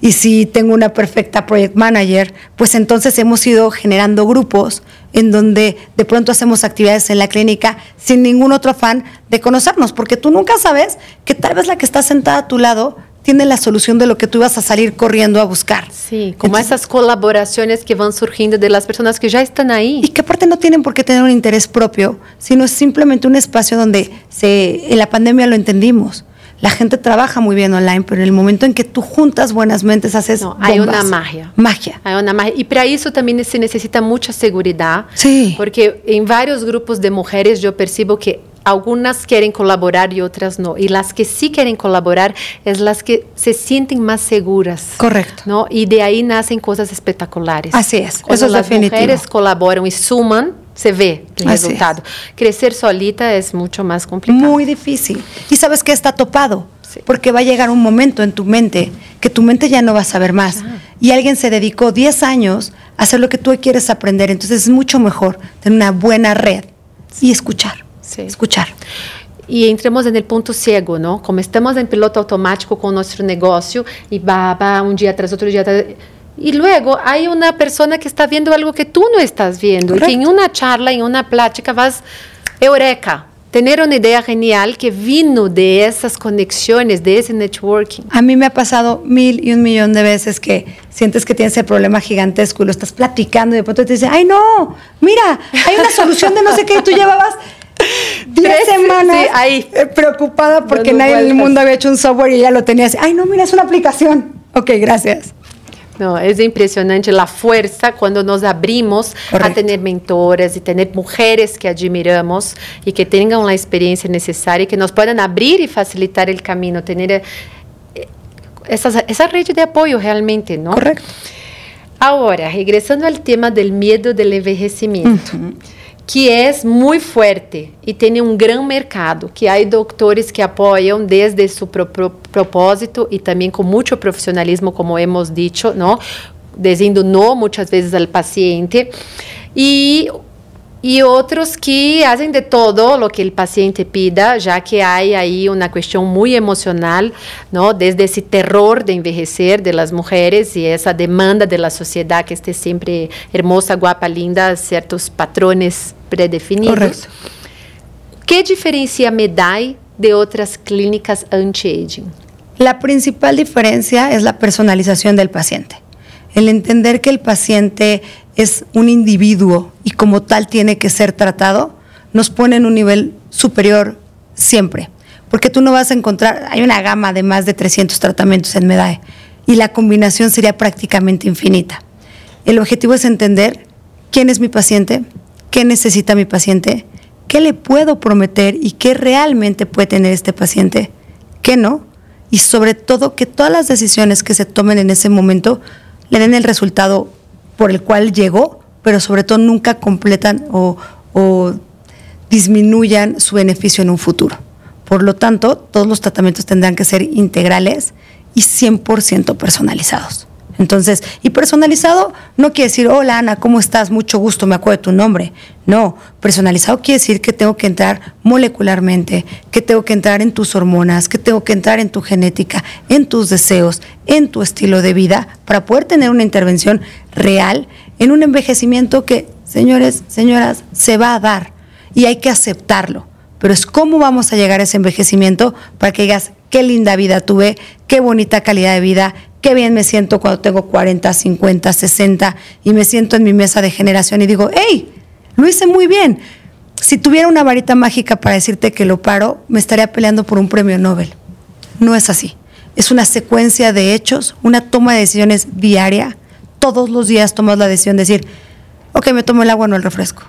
Y si tengo una perfecta project manager, pues entonces hemos ido generando grupos en donde de pronto hacemos actividades en la clínica sin ningún otro afán de conocernos, porque tú nunca sabes que tal vez la que está sentada a tu lado tiene la solución de lo que tú vas a salir corriendo a buscar. Sí, como Entonces, esas colaboraciones que van surgiendo de las personas que ya están ahí. Y que aparte no tienen por qué tener un interés propio, sino es simplemente un espacio donde se, en la pandemia lo entendimos. La gente trabaja muy bien online, pero en el momento en que tú juntas buenas mentes, haces. No, hay una magia. Magia. Hay una magia. Y para eso también se necesita mucha seguridad. Sí. Porque en varios grupos de mujeres yo percibo que algunas quieren colaborar y otras no. Y las que sí quieren colaborar es las que se sienten más seguras. Correcto. ¿no? Y de ahí nacen cosas espectaculares. Así es. Cuando Eso es las definitivo. mujeres colaboran y suman, se ve el Así resultado. Es. Crecer solita es mucho más complicado. Muy difícil. Y sabes que está topado. Sí. Porque va a llegar un momento en tu mente que tu mente ya no va a saber más. Ah. Y alguien se dedicó 10 años a hacer lo que tú quieres aprender. Entonces es mucho mejor tener una buena red y escuchar. Sí. escuchar. E entramos no ponto cego, não? Como estamos em piloto automático com nosso negócio e va, va um dia atrás outro dia atrás. E luego há uma pessoa que está vendo algo que tu não estás vendo. Correcto. E que em uma charla, em uma plática, vas, eureka, tener una idea genial que vino de esas conexiones, de ese networking. A mí me ha pasado mil y un millón de veces que sientes que tienes ese problema gigantesco y lo estás platicando y de pronto te dice, ay no, mira, hay una solución de no sé qué y tú llevabas 10 semanas sí, ahí. preocupada porque nadie vueltas. en el mundo había hecho un software y ya lo tenía así. Ay, no, mira, es una aplicación. Ok, gracias. No, es impresionante la fuerza cuando nos abrimos Correcto. a tener mentoras y tener mujeres que admiramos y que tengan la experiencia necesaria y que nos puedan abrir y facilitar el camino, tener esa, esa red de apoyo realmente, ¿no? Correcto. Ahora, regresando al tema del miedo del envejecimiento. Uh -huh. Que é muito forte e tem um grande mercado, que há doutores que apoiam desde seu pro, pro, propósito e também com muito profissionalismo, como hemos dicho, não? dizendo não muitas vezes ao paciente. E e outros que fazem de todo o que o paciente pida, já que há aí uma questão muito emocional, não? desde esse terror de envelhecer de las mulheres e essa demanda da sociedade que esteja sempre hermosa, guapa, linda, certos patrones predefinidos. Correcto. ¿Qué diferencia MEDAI de otras clínicas anti-aging? La principal diferencia es la personalización del paciente. El entender que el paciente es un individuo y como tal tiene que ser tratado, nos pone en un nivel superior siempre. Porque tú no vas a encontrar, hay una gama de más de 300 tratamientos en MEDAE y la combinación sería prácticamente infinita. El objetivo es entender quién es mi paciente, qué necesita mi paciente, qué le puedo prometer y qué realmente puede tener este paciente, qué no, y sobre todo que todas las decisiones que se tomen en ese momento le den el resultado por el cual llegó, pero sobre todo nunca completan o, disminuyan su beneficio en un futuro. Por lo tanto, todos los tratamientos tendrán que ser integrales y 100% personalizados. Entonces, y personalizado no quiere decir, hola Ana, ¿cómo estás? Mucho gusto, me acuerdo de tu nombre. No, personalizado quiere decir que tengo que entrar molecularmente, que tengo que entrar en tus hormonas, que tengo que entrar en tu genética, en tus deseos, en tu estilo de vida, para poder tener una intervención real en un envejecimiento que, señores, señoras, se va a dar. y hay que aceptarlo. Pero es cómo vamos a llegar a ese envejecimiento para que digas, qué linda vida tuve, qué bonita calidad de vida, qué bien me siento cuando tengo 40, 50, 60 y me siento en mi mesa de generación y digo, hey, lo hice muy bien. Si tuviera una varita mágica para decirte que lo paro, me estaría peleando por un premio Nobel. No es así. Es una secuencia de hechos, una toma de decisiones diaria. Todos los días tomas la decisión de decir, ok, me tomo el agua, no el refresco.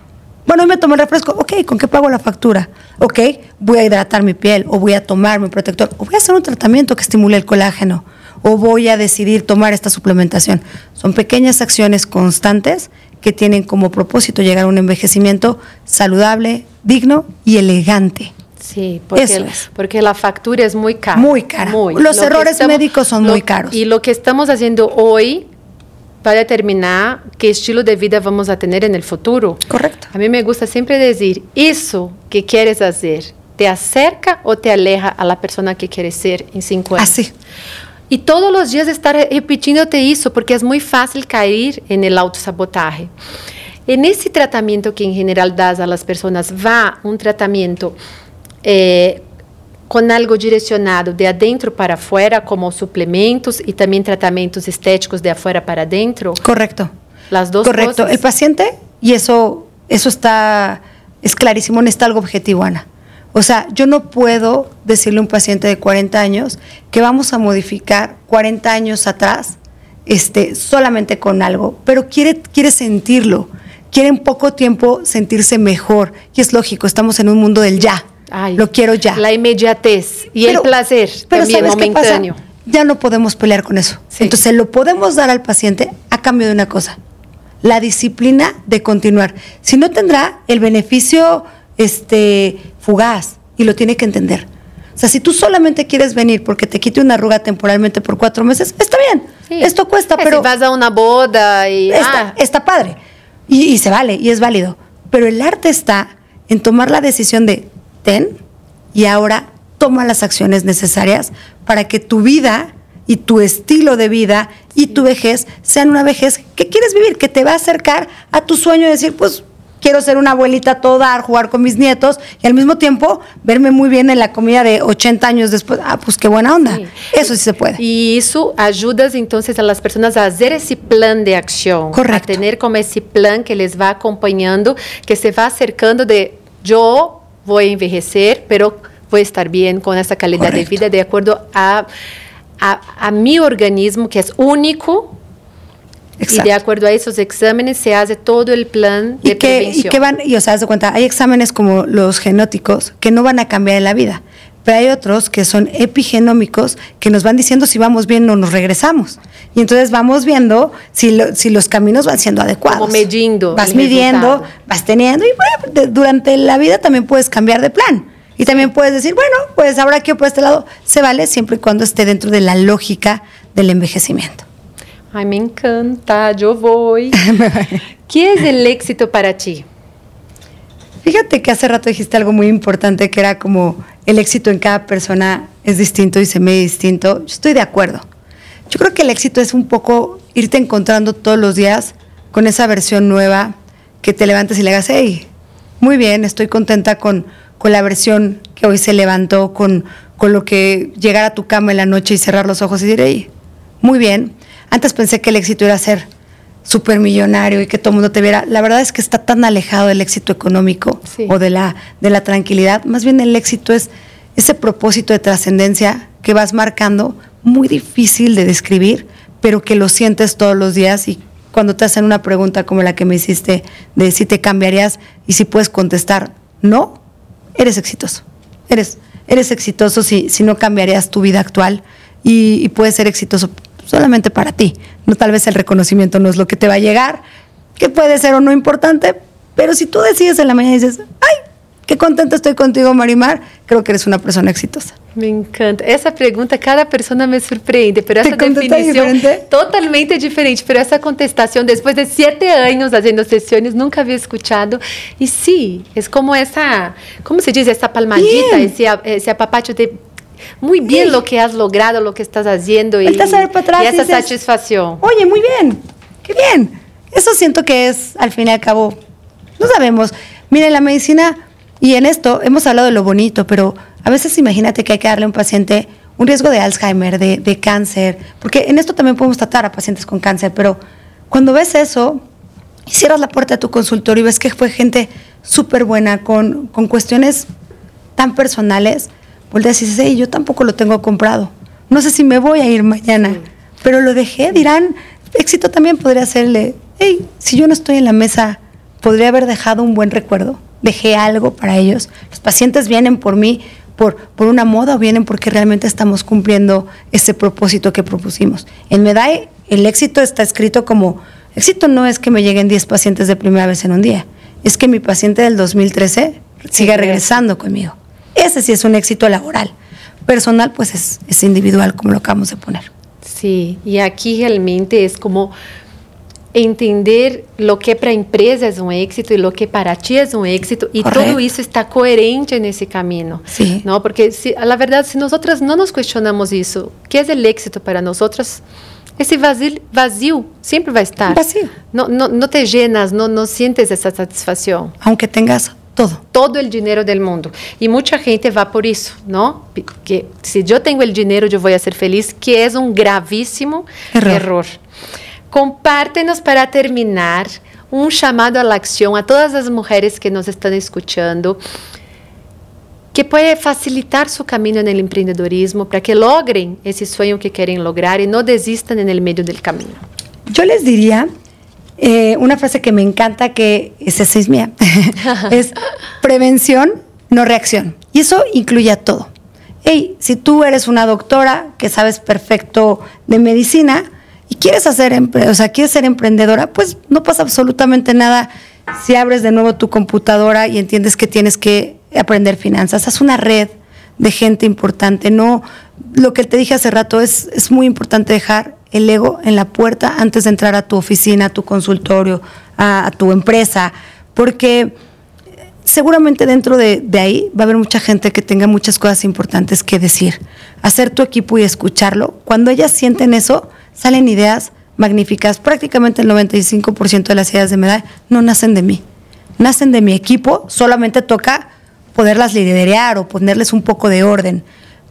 Bueno, me tomo el refresco, ok, ¿con qué pago la factura? Ok, voy a hidratar mi piel, o voy a tomar mi protector, o voy a hacer un tratamiento que estimule el colágeno, o voy a decidir tomar esta suplementación. Son pequeñas acciones constantes que tienen como propósito llegar a un envejecimiento saludable, digno y elegante. Sí, porque, Eso el- es. porque la factura es muy cara. Muy cara. Los Lo que errores médicos son muy caros. Y lo que estamos haciendo hoy para determinar qué estilo de vida vamos a tener en el futuro. Correcto. A mí me gusta siempre decir, eso que quieres hacer, ¿te acerca o te aleja a la persona que quieres ser en cinco años? Así. Y todos los días estar repitiéndote eso, porque es muy fácil caer en el autosabotaje. En ese tratamiento que en general das a las personas, va un tratamiento eh, con algo direccionado de adentro para afuera, como suplementos y también tratamientos estéticos de afuera para adentro. Correcto. Las dos Correcto. cosas. El paciente, y eso, eso está, es clarísimo, necesita algo objetivo, Ana. O sea, yo no puedo decirle a un paciente de 40 años que vamos a modificar 40 años atrás este, solamente con algo, pero quiere, quiere sentirlo, quiere en poco tiempo sentirse mejor. Y es lógico, estamos en un mundo del ya. Ay, lo quiero ya. La inmediatez y el Pero- placer pero también ¿sabes qué pasa? momentáneo. Ya no podemos pelear con eso. Sí. Entonces lo podemos dar al paciente a cambio de una cosa, la disciplina de continuar. Si no tendrá el beneficio este, fugaz y lo tiene que entender. O sea, si tú solamente quieres venir porque te quite una arruga temporalmente por cuatro meses, está bien. Sí. Esto cuesta, pero Si vas a una boda y... está, ah, está padre. Y, y se vale, y es válido. Pero el arte está en tomar la decisión de ten y ahora toma las acciones necesarias para que tu vida y tu estilo de vida y tu vejez sean una vejez que quieres vivir, que te va a acercar a tu sueño de decir, pues quiero ser una abuelita a todo dar, jugar con mis nietos y al mismo tiempo verme muy bien en la comida de 80 años después. Ah, pues qué buena onda. Sí. Eso sí se puede. Y eso ayudas entonces a las personas a hacer ese plan de acción. Correcto. A tener como ese plan que les va acompañando, que se va acercando de yo voy a envejecer, pero voy a estar bien con esa calidad de vida de acuerdo a, a, a mi organismo, que es único. Y Exacto. de acuerdo a esos exámenes se hace todo el plan de y que, y prevención. que van, y o sea, haz de cuenta, hay exámenes como los genóticos que no van a cambiar en la vida, pero hay otros que son epigenómicos que nos van diciendo si vamos bien o nos regresamos. Y entonces vamos viendo si, lo- si los caminos van siendo adecuados. Como midiendo Vas midiendo, resultado. vas teniendo, y bueno, de- durante la vida también puedes cambiar de plan. Y también puedes decir, bueno, pues ahora quiero por este lado, se vale siempre y cuando esté dentro de la lógica del envejecimiento. Ay, me encanta, yo voy. ¿Qué es el éxito para ti? Fíjate que hace rato dijiste algo muy importante que era como el éxito en cada persona es distinto y se mide distinto. Estoy de acuerdo. Yo creo que el éxito es un poco irte encontrando todos los días con esa versión nueva que te levantes y le hagas, hey, muy bien, estoy contenta con, con la versión que hoy se levantó, con, con lo que llegar a tu cama en la noche y cerrar los ojos y decir, hey, muy bien. Antes pensé que el éxito era ser supermillonario y que todo el mundo te viera. La verdad es que está tan alejado del éxito económico Sí. o de la, de la tranquilidad. Más bien el éxito es ese propósito de trascendencia que vas marcando, muy difícil de describir, pero que lo sientes todos los días y cuando te hacen una pregunta como la que me hiciste de si te cambiarías y si puedes contestar no, eres exitoso. Eres, eres exitoso si, si no cambiarías tu vida actual y, y puedes ser exitoso solamente para ti. No, tal vez el reconocimiento no es lo que te va a llegar, que puede ser o no importante, pero si tú decides en la mañana y dices, ay, qué contenta estoy contigo, Marimar, creo que eres una persona exitosa. Me encanta. Essa pergunta, cada persona me surpreende, pero ¿Te essa definição diferente? totalmente diferente. Pero essa contestação, depois de siete anos fazendo sessões, nunca havia escuchado. E sim, é como essa, como se diz, essa palmadita, Bien. esse, esse apapacho de muy bien Sí. lo que has logrado, lo que estás haciendo y, Volteas a ver para atrás y y esa dices, satisfacción. Oye, muy bien, qué bien. Eso siento que es, al fin y al cabo, no sabemos. Mire, la medicina Y en esto hemos hablado de lo bonito, pero a veces imagínate que hay que darle a un paciente un riesgo de Alzheimer, de, de cáncer, porque en esto también podemos tratar a pacientes con cáncer, pero cuando ves eso, y cierras la puerta de tu consultorio y ves que fue gente súper buena, con, con cuestiones tan personales, volteas y dices, hey, yo tampoco lo tengo comprado. No sé si me voy a ir mañana, pero lo dejé. Dirán, éxito también podría serle, hey, si yo no estoy en la mesa, podría haber dejado un buen recuerdo. Dejé algo para ellos. Los pacientes vienen por mí por, por una moda o vienen porque realmente estamos cumpliendo ese propósito que propusimos. En MEDAI el éxito está escrito como, éxito no es que me lleguen 10 pacientes de primera vez en un día, es que mi paciente del 2013 siga regresando conmigo. Ese sí es un éxito laboral. Personal, pues es, es individual, como lo acabamos de poner. Sí, y aquí realmente es como entender lo que para a empresa é um êxito e lo que para ti é um êxito e Correto. todo isso está coerente nesse caminho, sí. não? Porque se, a verdade, se nós outras não nos questionamos isso, que é o êxito para nós outras? Esse vazio, vazio sempre vai estar. Vazio. Não, não, não te llenas, não, não sientes essa satisfação. Aunque tengas todo. Todo o dinheiro do mundo. E muita gente vai por isso, não? Que se eu tenho o dinheiro, eu vou ser feliz, que é um gravíssimo error. error. Compártenos para terminar um chamado à ação a todas as mulheres que nos estão escutando, que pode facilitar seu caminho no empreendedorismo para que logrem esse sonho que querem lograr e não desistam no meio do caminho. Eu les diria eh, una frase que me encanta, que esa es mía, es prevención, no reacción. Y eso incluye a todo. Hey, si tú eres una doctora que sabes perfecto de medicina, y quieres hacer, o sea, quieres ser emprendedora, pues no pasa absolutamente nada si abres de nuevo tu computadora y entiendes que tienes que aprender finanzas. Haz una red de gente importante. No, lo que te dije hace rato es, es muy importante dejar el ego en la puerta antes de entrar a tu oficina, a tu consultorio, a, tu empresa, porque seguramente dentro de, ahí va a haber mucha gente que tenga muchas cosas importantes que decir. Hacer tu equipo y escucharlo. Cuando ellas sienten eso, salen ideas magníficas. Prácticamente el 95% de las ideas de Medalla no nacen de mí, nacen de mi equipo, solamente toca poderlas liderear o ponerles un poco de orden.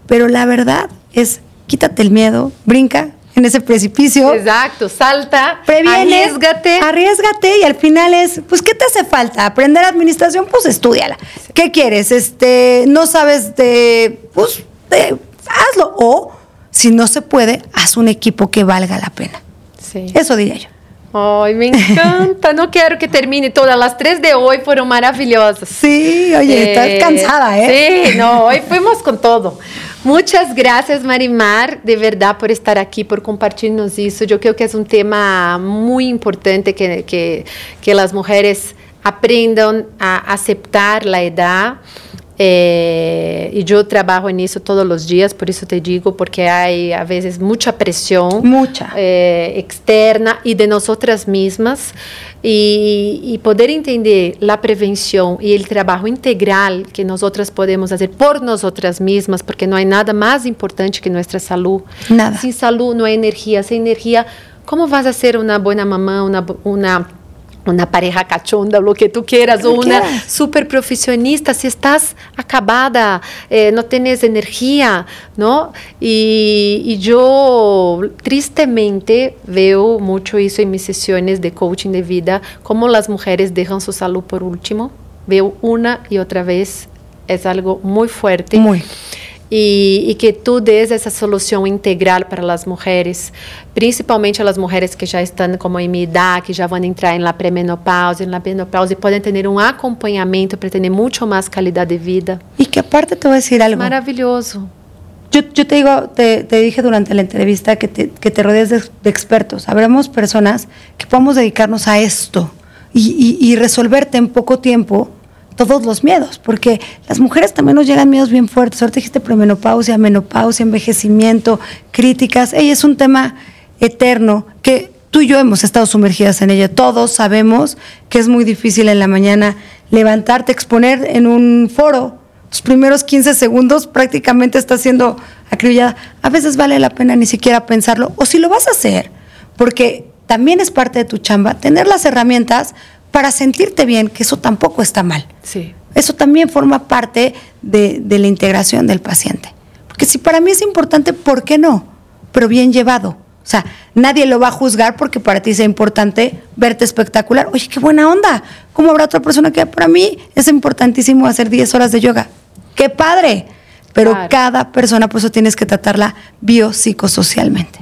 Pero la verdad es, quítate el miedo, brinca en ese precipicio. Exacto, salta, previene, arriesgate. Arriesgate y al final es, pues, ¿qué te hace falta? ¿Aprender administración? Pues estudiala. ¿Qué quieres? Este, no sabes de, pues, de, hazlo. O si no se puede, haz un equipo que valga la pena. Sí. Eso diría yo. Ay, me encanta. No quiero que termine todas. Las tres de hoy fueron maravillosas. Sí, oye, eh, estás cansada, ¿eh? Sí, no, hoy fuimos con todo. Muchas gracias, Marimar, de verdad, por estar aqui, por compartilharnos isso. Eu creo que é um tema muito importante que, que, que as mulheres aprendam a aceptar a idade Eh, y yo trabajo en eso todos los días, por eso te digo, porque hay a veces mucha presión mucha. Eh, externa y de nosotras mismas. Y, y, poder entender la prevención y el trabajo integral que nosotras podemos hacer por nosotras mismas, porque no hay nada más importante que nuestra salud. Nada. Sin salud no hay energía. Sin energía, ¿cómo vas a ser una buena mamá, una, una uma pareja cachonda, o que tu queiras, ou uma super profissionista, se estás acabada, eh, não tens energia, não? E, e eu, tristemente, vejo muito isso em minhas sessões de coaching de vida, como as mulheres deixam sua saúde por último. Veo uma e outra vez, é algo muito forte. Muito e, e, que tu des essa solução integral para as mulheres, principalmente as mulheres que já estão como em minha idade, que já vão entrar na pré-menopausa, na menopausa, e podem ter um acompanhamento para ter muito mais qualidade de vida. E que aparte te vou dizer algo. Maravilhoso. Yo, yo, te digo, te, te, dije durante la entrevista que te, que te rodees de, de, expertos. Habremos personas que podamos dedicarnos a esto y, y, y resolverte en poco tiempo todos los miedos, porque las mujeres también nos llegan miedos bien fuertes. Ahorita dijiste premenopausia, menopausia, envejecimiento, críticas. Ella es un tema eterno que tú y yo hemos estado sumergidas en ella. Todos sabemos que es muy difícil en la mañana levantarte, exponer en un foro. Los primeros 15 segundos prácticamente está siendo acribillada. A veces vale la pena ni siquiera pensarlo. O si lo vas a hacer, porque también es parte de tu chamba, tener las herramientas para sentirte bien, que eso tampoco está mal. Sí. Eso también forma parte de, de la integración del paciente. Porque si para mí es importante, ¿por qué no? Pero bien llevado. O sea, nadie lo va a juzgar porque para ti sea importante verte espectacular. Oye, qué buena onda. ¿Cómo habrá otra persona que para mí es importantísimo hacer 10 horas de yoga? ¡Qué padre! Pero Claro. cada persona, por eso tienes que tratarla biopsicosocialmente.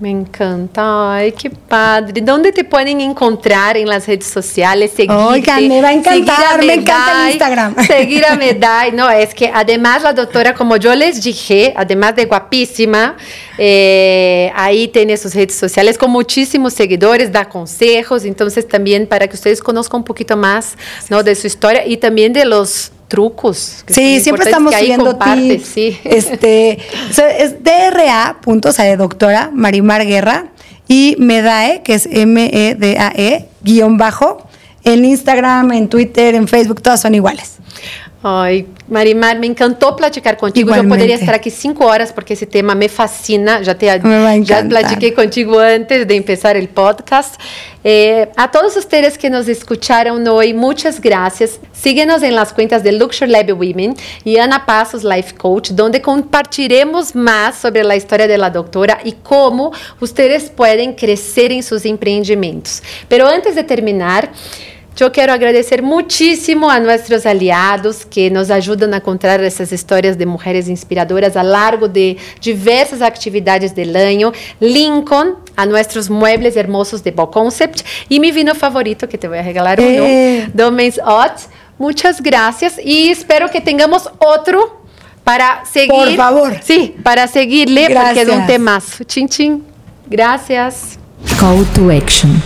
Me encanta, ay, qué padre. ¿Dónde te pueden encontrar en las redes sociales? Seguirte, Oigan, me va a encantar, seguir a me encanta el Instagram. Seguir a Medai, no, es que además la doctora, como yo les dije, además de guapísima, eh, ahí tiene sus redes sociales con muchísimos seguidores, da consejos, entonces también para que ustedes conozcan un poquito más ¿no? de su historia y también de los trucos. que Sí, siempre estamos compartes, tips. sí. Este, es DRA, punto, o sea, de doctora Marimar Guerra, y Medae, que es M-E-D-A-E, guion bajo, en Instagram, en Twitter, en Facebook, todas son iguales. Ay, Marimar, me encantó platicar contigo. Yo Igualmente. podría estar aquí cinco horas porque ese tema me fascina. Ya te Me va a ya encantar. platiqué contigo antes de empezar el podcast. Eh, a todos ustedes que nos escucharon hoy, muchas gracias. Síguenos en las cuentas de Luxury Lab Women y Ana Passos Life Coach, donde compartiremos más sobre la historia de la doctora y cómo ustedes pueden crecer en sus empreendimentos. Pero antes de terminar, yo quiero agradecer muchísimo a nuestros aliados que nos ayudan a contar essas histórias de mulheres inspiradoras a largo de diversas atividades del año. Lincoln, a nuestros muebles hermosos de Bow Concept y mi vino favorito que te voy a regalar Eh. uno, Domens Hot. Muchas gracias y espero que tengamos otro para seguir. Por favor. Sí, para seguirle porque es un Gracias. temazo. Chin, chin. Gracias. Call to action.